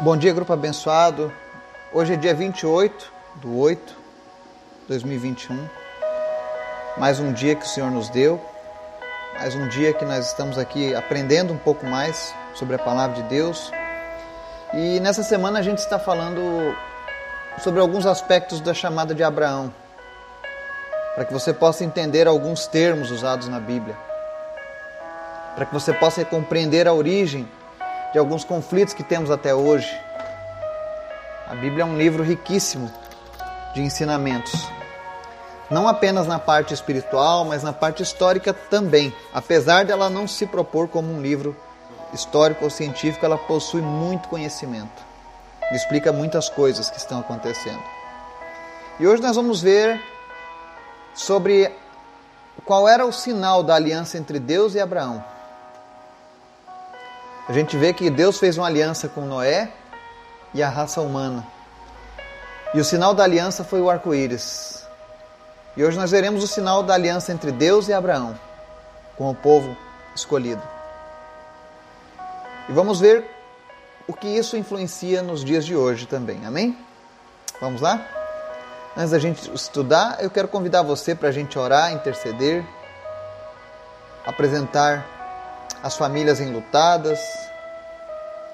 Bom dia, grupo abençoado. Hoje é dia 28 do 8 de 2021. Mais um dia que o Senhor nos deu. Mais um dia que nós estamos aqui aprendendo um pouco mais sobre a palavra de Deus. E nessa semana a gente está falando sobre alguns aspectos da chamada de Abraão, para que você possa entender alguns termos usados na Bíblia, para que você possa compreender a origem de alguns conflitos que temos até hoje. A Bíblia é um livro riquíssimo de ensinamentos. Não apenas na parte espiritual, mas na parte histórica também. Apesar dela não se propor como um livro histórico ou científico, ela possui muito conhecimento. Explica muitas coisas que estão acontecendo. E hoje nós vamos ver sobre qual era o sinal da aliança entre Deus e Abraão. A gente vê que Deus fez uma aliança com Noé e a raça humana. E o sinal da aliança foi o arco-íris. E hoje nós veremos o sinal da aliança entre Deus e Abraão, com o povo escolhido. E vamos ver o que isso influencia nos dias de hoje também. Amém? Vamos lá? Antes da gente estudar, eu quero convidar você para a gente orar, interceder, apresentar as famílias enlutadas,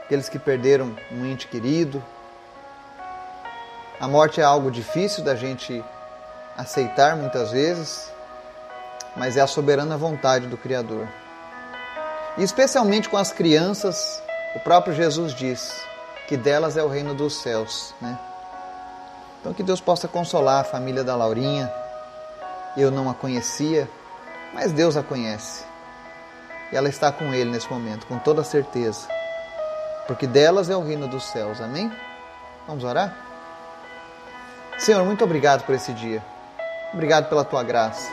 aqueles que perderam um ente querido. A morte é algo difícil da gente aceitar muitas vezes, mas é a soberana vontade do Criador. E especialmente com as crianças, o próprio Jesus diz que delas é o reino dos céus, né? Então que Deus possa consolar a família da Laurinha. Eu não a conhecia, mas Deus a conhece. E ela está com ele nesse momento, com toda certeza. Porque delas é o reino dos céus. Amém? Vamos orar? Senhor, muito obrigado por esse dia. Obrigado pela tua graça.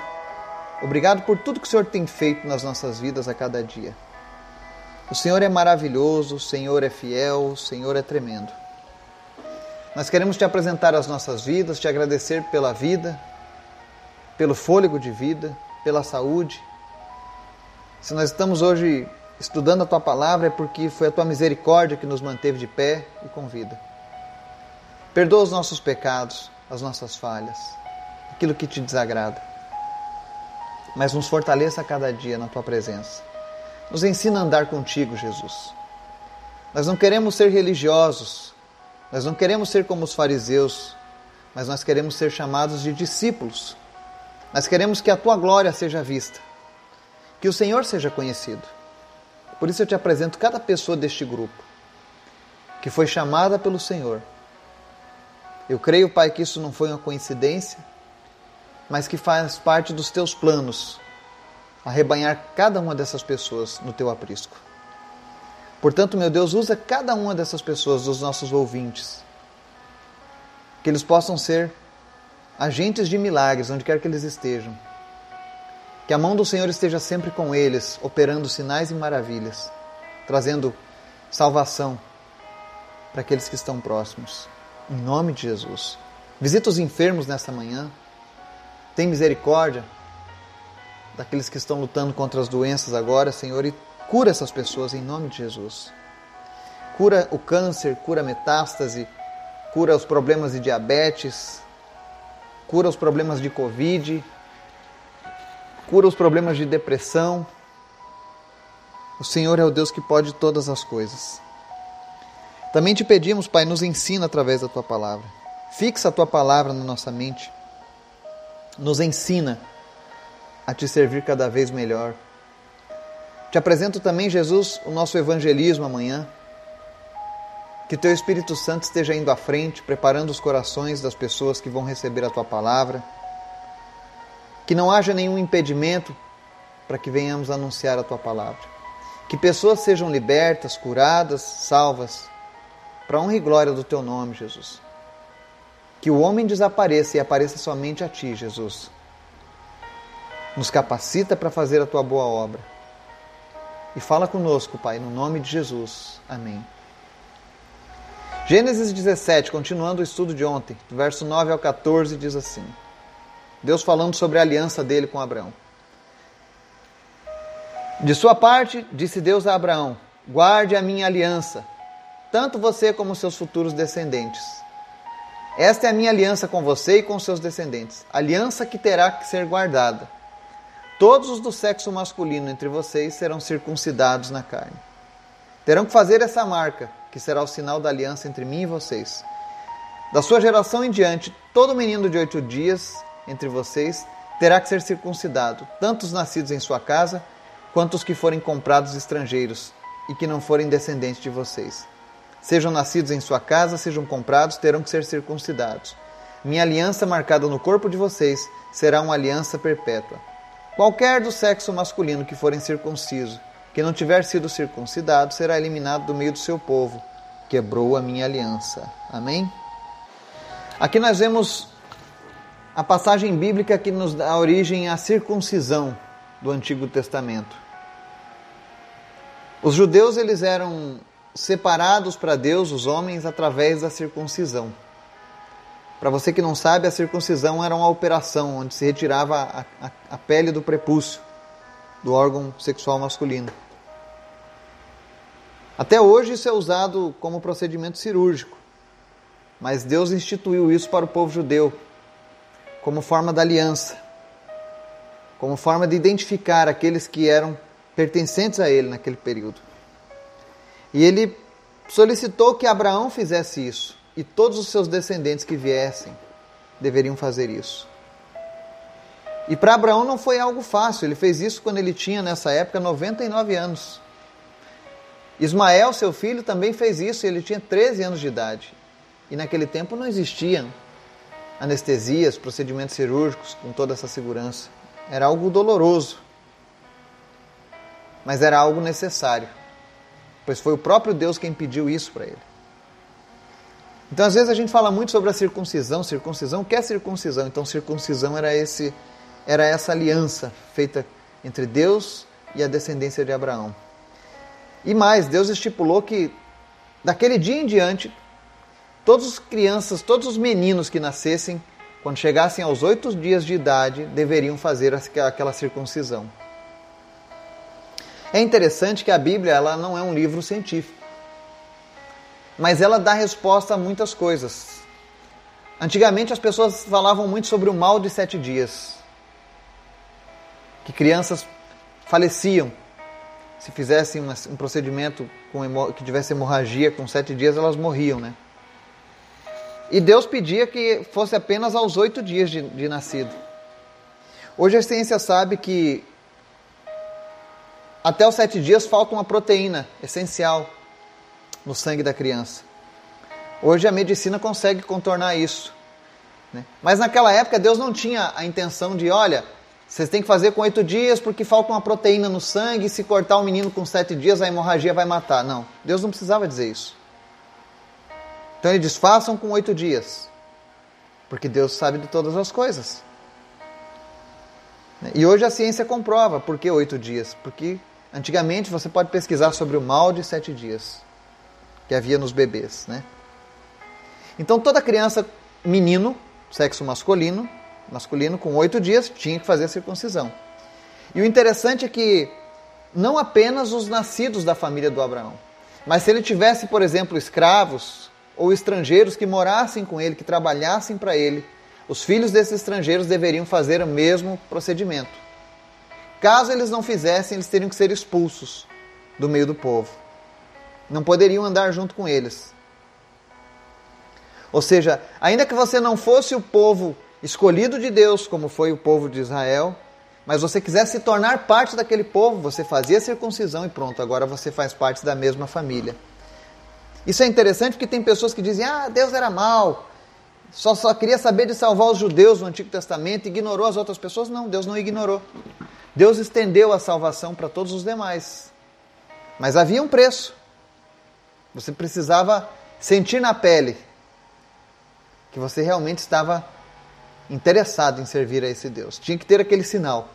Obrigado por tudo que o Senhor tem feito nas nossas vidas a cada dia. O Senhor é maravilhoso, o Senhor é fiel, o Senhor é tremendo. Nós queremos te apresentar as nossas vidas, te agradecer pela vida, pelo fôlego de vida, pela saúde, se nós estamos hoje estudando a tua palavra é porque foi a tua misericórdia que nos manteve de pé e com vida. Perdoa os nossos pecados, as nossas falhas, aquilo que te desagrada. Mas nos fortaleça a cada dia na tua presença. Nos ensina a andar contigo, Jesus. Nós não queremos ser religiosos, nós não queremos ser como os fariseus, mas nós queremos ser chamados de discípulos. Nós queremos que a tua glória seja vista que o Senhor seja conhecido. Por isso eu te apresento cada pessoa deste grupo que foi chamada pelo Senhor. Eu creio, Pai, que isso não foi uma coincidência, mas que faz parte dos teus planos arrebanhar cada uma dessas pessoas no teu aprisco. Portanto, meu Deus, usa cada uma dessas pessoas, dos nossos ouvintes, que eles possam ser agentes de milagres onde quer que eles estejam que a mão do Senhor esteja sempre com eles, operando sinais e maravilhas, trazendo salvação para aqueles que estão próximos. Em nome de Jesus. Visita os enfermos nessa manhã. Tem misericórdia daqueles que estão lutando contra as doenças agora, Senhor, e cura essas pessoas em nome de Jesus. Cura o câncer, cura a metástase, cura os problemas de diabetes, cura os problemas de Covid, cura os problemas de depressão. O Senhor é o Deus que pode todas as coisas. Também te pedimos, Pai, nos ensina através da tua palavra. Fixa a tua palavra na nossa mente. Nos ensina a te servir cada vez melhor. Te apresento também, Jesus, o nosso evangelismo amanhã. Que teu Espírito Santo esteja indo à frente, preparando os corações das pessoas que vão receber a tua palavra que não haja nenhum impedimento para que venhamos anunciar a tua palavra. Que pessoas sejam libertas, curadas, salvas, para honra e glória do teu nome, Jesus. Que o homem desapareça e apareça somente a ti, Jesus. Nos capacita para fazer a tua boa obra. E fala conosco, Pai, no nome de Jesus. Amém. Gênesis 17, continuando o estudo de ontem, do verso 9 ao 14, diz assim. Deus falando sobre a aliança dele com Abraão. De sua parte, disse Deus a Abraão: Guarde a minha aliança, tanto você como seus futuros descendentes. Esta é a minha aliança com você e com seus descendentes, aliança que terá que ser guardada. Todos os do sexo masculino entre vocês serão circuncidados na carne. Terão que fazer essa marca, que será o sinal da aliança entre mim e vocês. Da sua geração em diante, todo menino de oito dias entre vocês terá que ser circuncidado, tanto os nascidos em sua casa, quanto os que forem comprados estrangeiros e que não forem descendentes de vocês. Sejam nascidos em sua casa, sejam comprados, terão que ser circuncidados. Minha aliança marcada no corpo de vocês será uma aliança perpétua. Qualquer do sexo masculino que for incircunciso, que não tiver sido circuncidado, será eliminado do meio do seu povo. Quebrou a minha aliança. Amém? Aqui nós vemos a passagem bíblica que nos dá origem à circuncisão do Antigo Testamento. Os judeus eles eram separados para Deus, os homens, através da circuncisão. Para você que não sabe, a circuncisão era uma operação onde se retirava a, a, a pele do prepúcio, do órgão sexual masculino. Até hoje isso é usado como procedimento cirúrgico, mas Deus instituiu isso para o povo judeu como forma da aliança, como forma de identificar aqueles que eram pertencentes a ele naquele período. E ele solicitou que Abraão fizesse isso e todos os seus descendentes que viessem deveriam fazer isso. E para Abraão não foi algo fácil, ele fez isso quando ele tinha nessa época 99 anos. Ismael, seu filho, também fez isso, ele tinha 13 anos de idade. E naquele tempo não existiam anestesias, procedimentos cirúrgicos com toda essa segurança. Era algo doloroso, mas era algo necessário, pois foi o próprio Deus quem pediu isso para ele. Então, às vezes a gente fala muito sobre a circuncisão, circuncisão, o que é circuncisão? Então, circuncisão era esse era essa aliança feita entre Deus e a descendência de Abraão. E mais, Deus estipulou que daquele dia em diante todas as crianças, todos os meninos que nascessem, quando chegassem aos oito dias de idade, deveriam fazer aquela circuncisão. É interessante que a Bíblia ela não é um livro científico, mas ela dá resposta a muitas coisas. Antigamente as pessoas falavam muito sobre o mal de sete dias, que crianças faleciam se fizessem um procedimento que tivesse hemorragia com sete dias, elas morriam, né? E Deus pedia que fosse apenas aos oito dias de, de nascido. Hoje a ciência sabe que até os sete dias falta uma proteína essencial no sangue da criança. Hoje a medicina consegue contornar isso. Né? Mas naquela época Deus não tinha a intenção de, olha, vocês têm que fazer com oito dias porque falta uma proteína no sangue e se cortar o um menino com sete dias a hemorragia vai matar. Não, Deus não precisava dizer isso. Então ele diz: façam com oito dias, porque Deus sabe de todas as coisas. E hoje a ciência comprova por que oito dias. Porque antigamente você pode pesquisar sobre o mal de sete dias que havia nos bebês. Né? Então toda criança, menino, sexo masculino, masculino com oito dias, tinha que fazer a circuncisão. E o interessante é que não apenas os nascidos da família do Abraão, mas se ele tivesse, por exemplo, escravos ou estrangeiros que morassem com ele, que trabalhassem para ele, os filhos desses estrangeiros deveriam fazer o mesmo procedimento. Caso eles não fizessem, eles teriam que ser expulsos do meio do povo. Não poderiam andar junto com eles. Ou seja, ainda que você não fosse o povo escolhido de Deus, como foi o povo de Israel, mas você quisesse se tornar parte daquele povo, você fazia circuncisão e pronto, agora você faz parte da mesma família. Isso é interessante porque tem pessoas que dizem: ah, Deus era mal, só, só queria saber de salvar os judeus no Antigo Testamento, ignorou as outras pessoas. Não, Deus não ignorou. Deus estendeu a salvação para todos os demais. Mas havia um preço. Você precisava sentir na pele que você realmente estava interessado em servir a esse Deus. Tinha que ter aquele sinal.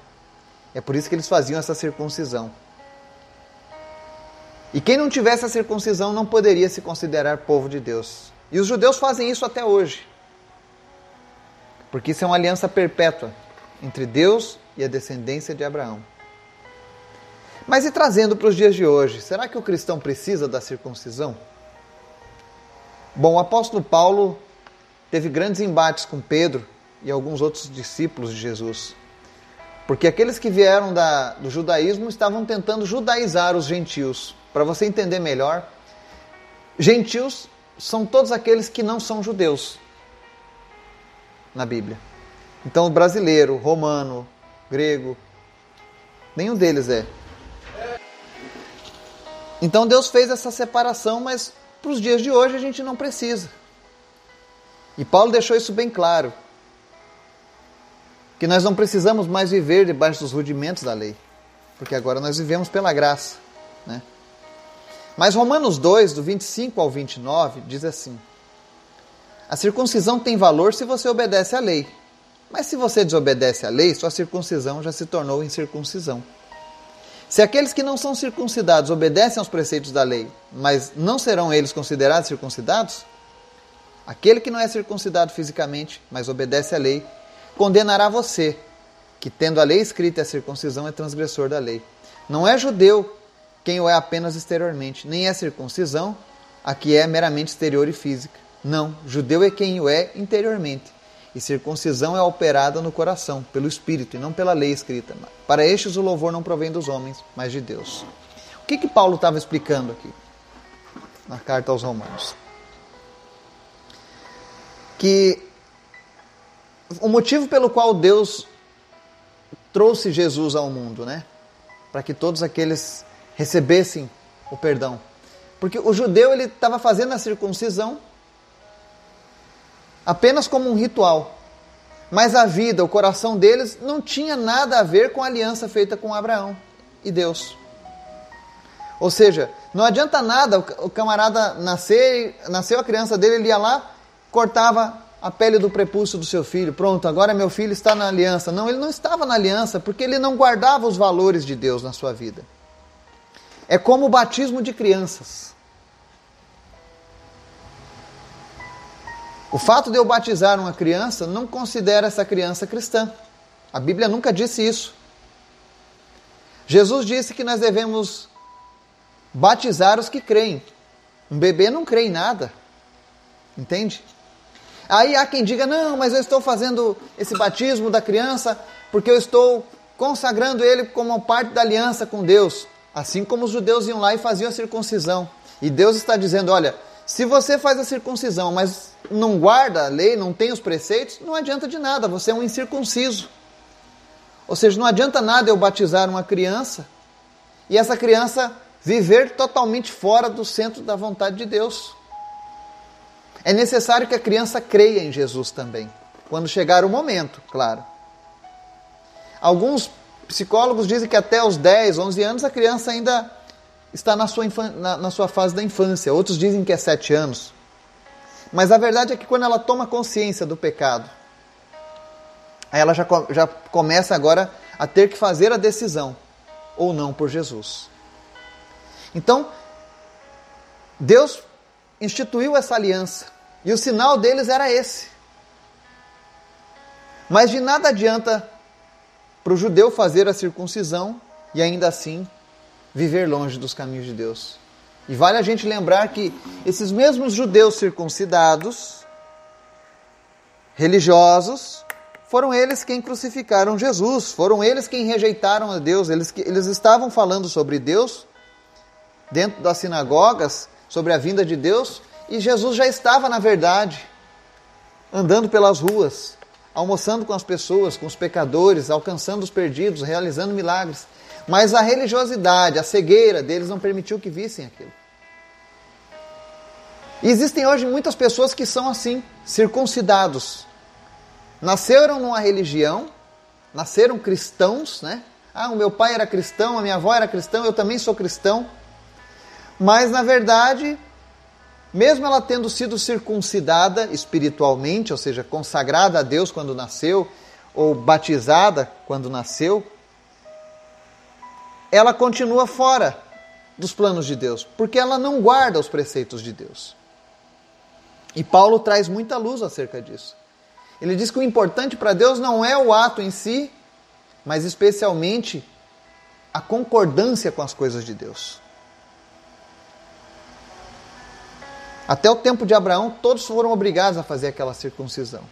É por isso que eles faziam essa circuncisão. E quem não tivesse a circuncisão não poderia se considerar povo de Deus. E os judeus fazem isso até hoje. Porque isso é uma aliança perpétua entre Deus e a descendência de Abraão. Mas e trazendo para os dias de hoje, será que o cristão precisa da circuncisão? Bom, o apóstolo Paulo teve grandes embates com Pedro e alguns outros discípulos de Jesus. Porque aqueles que vieram da, do judaísmo estavam tentando judaizar os gentios. Para você entender melhor, gentios são todos aqueles que não são judeus na Bíblia. Então, brasileiro, romano, grego, nenhum deles é. Então Deus fez essa separação, mas para os dias de hoje a gente não precisa. E Paulo deixou isso bem claro. Que nós não precisamos mais viver debaixo dos rudimentos da lei. Porque agora nós vivemos pela graça. Né? Mas Romanos 2, do 25 ao 29, diz assim: A circuncisão tem valor se você obedece à lei. Mas se você desobedece à lei, sua circuncisão já se tornou incircuncisão. Se aqueles que não são circuncidados obedecem aos preceitos da lei, mas não serão eles considerados circuncidados, aquele que não é circuncidado fisicamente, mas obedece à lei, condenará você, que tendo a lei escrita e a circuncisão é transgressor da lei. Não é judeu quem o é apenas exteriormente, nem é circuncisão a que é meramente exterior e física. Não, judeu é quem o é interiormente e circuncisão é operada no coração, pelo Espírito, e não pela lei escrita. Para estes o louvor não provém dos homens, mas de Deus. O que, que Paulo estava explicando aqui na carta aos Romanos? Que o motivo pelo qual Deus trouxe Jesus ao mundo, né? Para que todos aqueles recebessem o perdão. Porque o judeu ele estava fazendo a circuncisão apenas como um ritual. Mas a vida, o coração deles não tinha nada a ver com a aliança feita com Abraão e Deus. Ou seja, não adianta nada o camarada nascer, nasceu a criança dele, ele ia lá, cortava a pele do prepúcio do seu filho. Pronto, agora meu filho está na aliança. Não, ele não estava na aliança porque ele não guardava os valores de Deus na sua vida. É como o batismo de crianças. O fato de eu batizar uma criança não considera essa criança cristã. A Bíblia nunca disse isso. Jesus disse que nós devemos batizar os que creem. Um bebê não crê em nada. Entende? Aí há quem diga: não, mas eu estou fazendo esse batismo da criança porque eu estou consagrando ele como parte da aliança com Deus. Assim como os judeus iam lá e faziam a circuncisão. E Deus está dizendo: olha, se você faz a circuncisão, mas não guarda a lei, não tem os preceitos, não adianta de nada, você é um incircunciso. Ou seja, não adianta nada eu batizar uma criança e essa criança viver totalmente fora do centro da vontade de Deus. É necessário que a criança creia em Jesus também, quando chegar o momento, claro. Alguns psicólogos dizem que até os 10, 11 anos a criança ainda está na sua, na, na sua fase da infância, outros dizem que é 7 anos. Mas a verdade é que quando ela toma consciência do pecado, ela já, já começa agora a ter que fazer a decisão ou não por Jesus. Então, Deus instituiu essa aliança e o sinal deles era esse. Mas de nada adianta para o judeu fazer a circuncisão e ainda assim viver longe dos caminhos de Deus. E vale a gente lembrar que esses mesmos judeus circuncidados, religiosos, foram eles quem crucificaram Jesus, foram eles quem rejeitaram a Deus, eles, eles estavam falando sobre Deus dentro das sinagogas, sobre a vinda de Deus, e Jesus já estava, na verdade, andando pelas ruas, almoçando com as pessoas, com os pecadores, alcançando os perdidos, realizando milagres. Mas a religiosidade, a cegueira deles não permitiu que vissem aquilo. E existem hoje muitas pessoas que são assim, circuncidados. Nasceram numa religião, nasceram cristãos, né? Ah, o meu pai era cristão, a minha avó era cristão, eu também sou cristão. Mas na verdade, mesmo ela tendo sido circuncidada espiritualmente, ou seja, consagrada a Deus quando nasceu, ou batizada quando nasceu, ela continua fora dos planos de Deus, porque ela não guarda os preceitos de Deus. E Paulo traz muita luz acerca disso. Ele diz que o importante para Deus não é o ato em si, mas especialmente a concordância com as coisas de Deus. Até o tempo de Abraão, todos foram obrigados a fazer aquela circuncisão.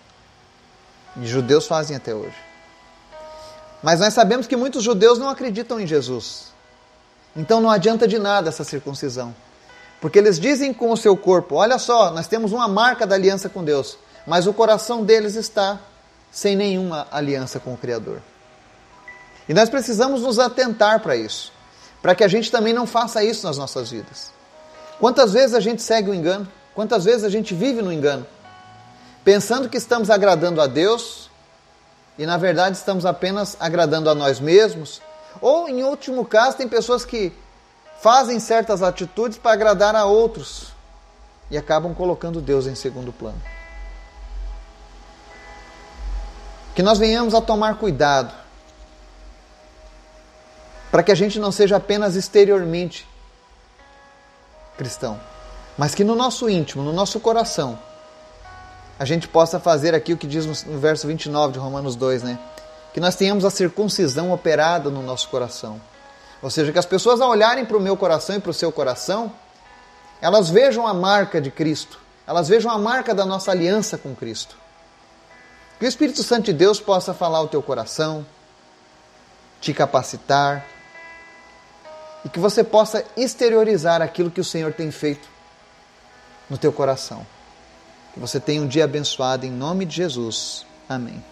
E judeus fazem até hoje. Mas nós sabemos que muitos judeus não acreditam em Jesus. Então não adianta de nada essa circuncisão. Porque eles dizem com o seu corpo: olha só, nós temos uma marca da aliança com Deus, mas o coração deles está sem nenhuma aliança com o Criador. E nós precisamos nos atentar para isso, para que a gente também não faça isso nas nossas vidas. Quantas vezes a gente segue o engano? Quantas vezes a gente vive no engano? Pensando que estamos agradando a Deus e na verdade estamos apenas agradando a nós mesmos. Ou, em último caso, tem pessoas que fazem certas atitudes para agradar a outros e acabam colocando Deus em segundo plano. Que nós venhamos a tomar cuidado para que a gente não seja apenas exteriormente cristão, mas que no nosso íntimo, no nosso coração, a gente possa fazer aqui o que diz no verso 29 de Romanos 2, né? Que nós tenhamos a circuncisão operada no nosso coração ou seja, que as pessoas ao olharem para o meu coração e para o seu coração, elas vejam a marca de Cristo, elas vejam a marca da nossa aliança com Cristo. Que o Espírito Santo de Deus possa falar ao teu coração, te capacitar e que você possa exteriorizar aquilo que o Senhor tem feito no teu coração. Que você tenha um dia abençoado em nome de Jesus. Amém.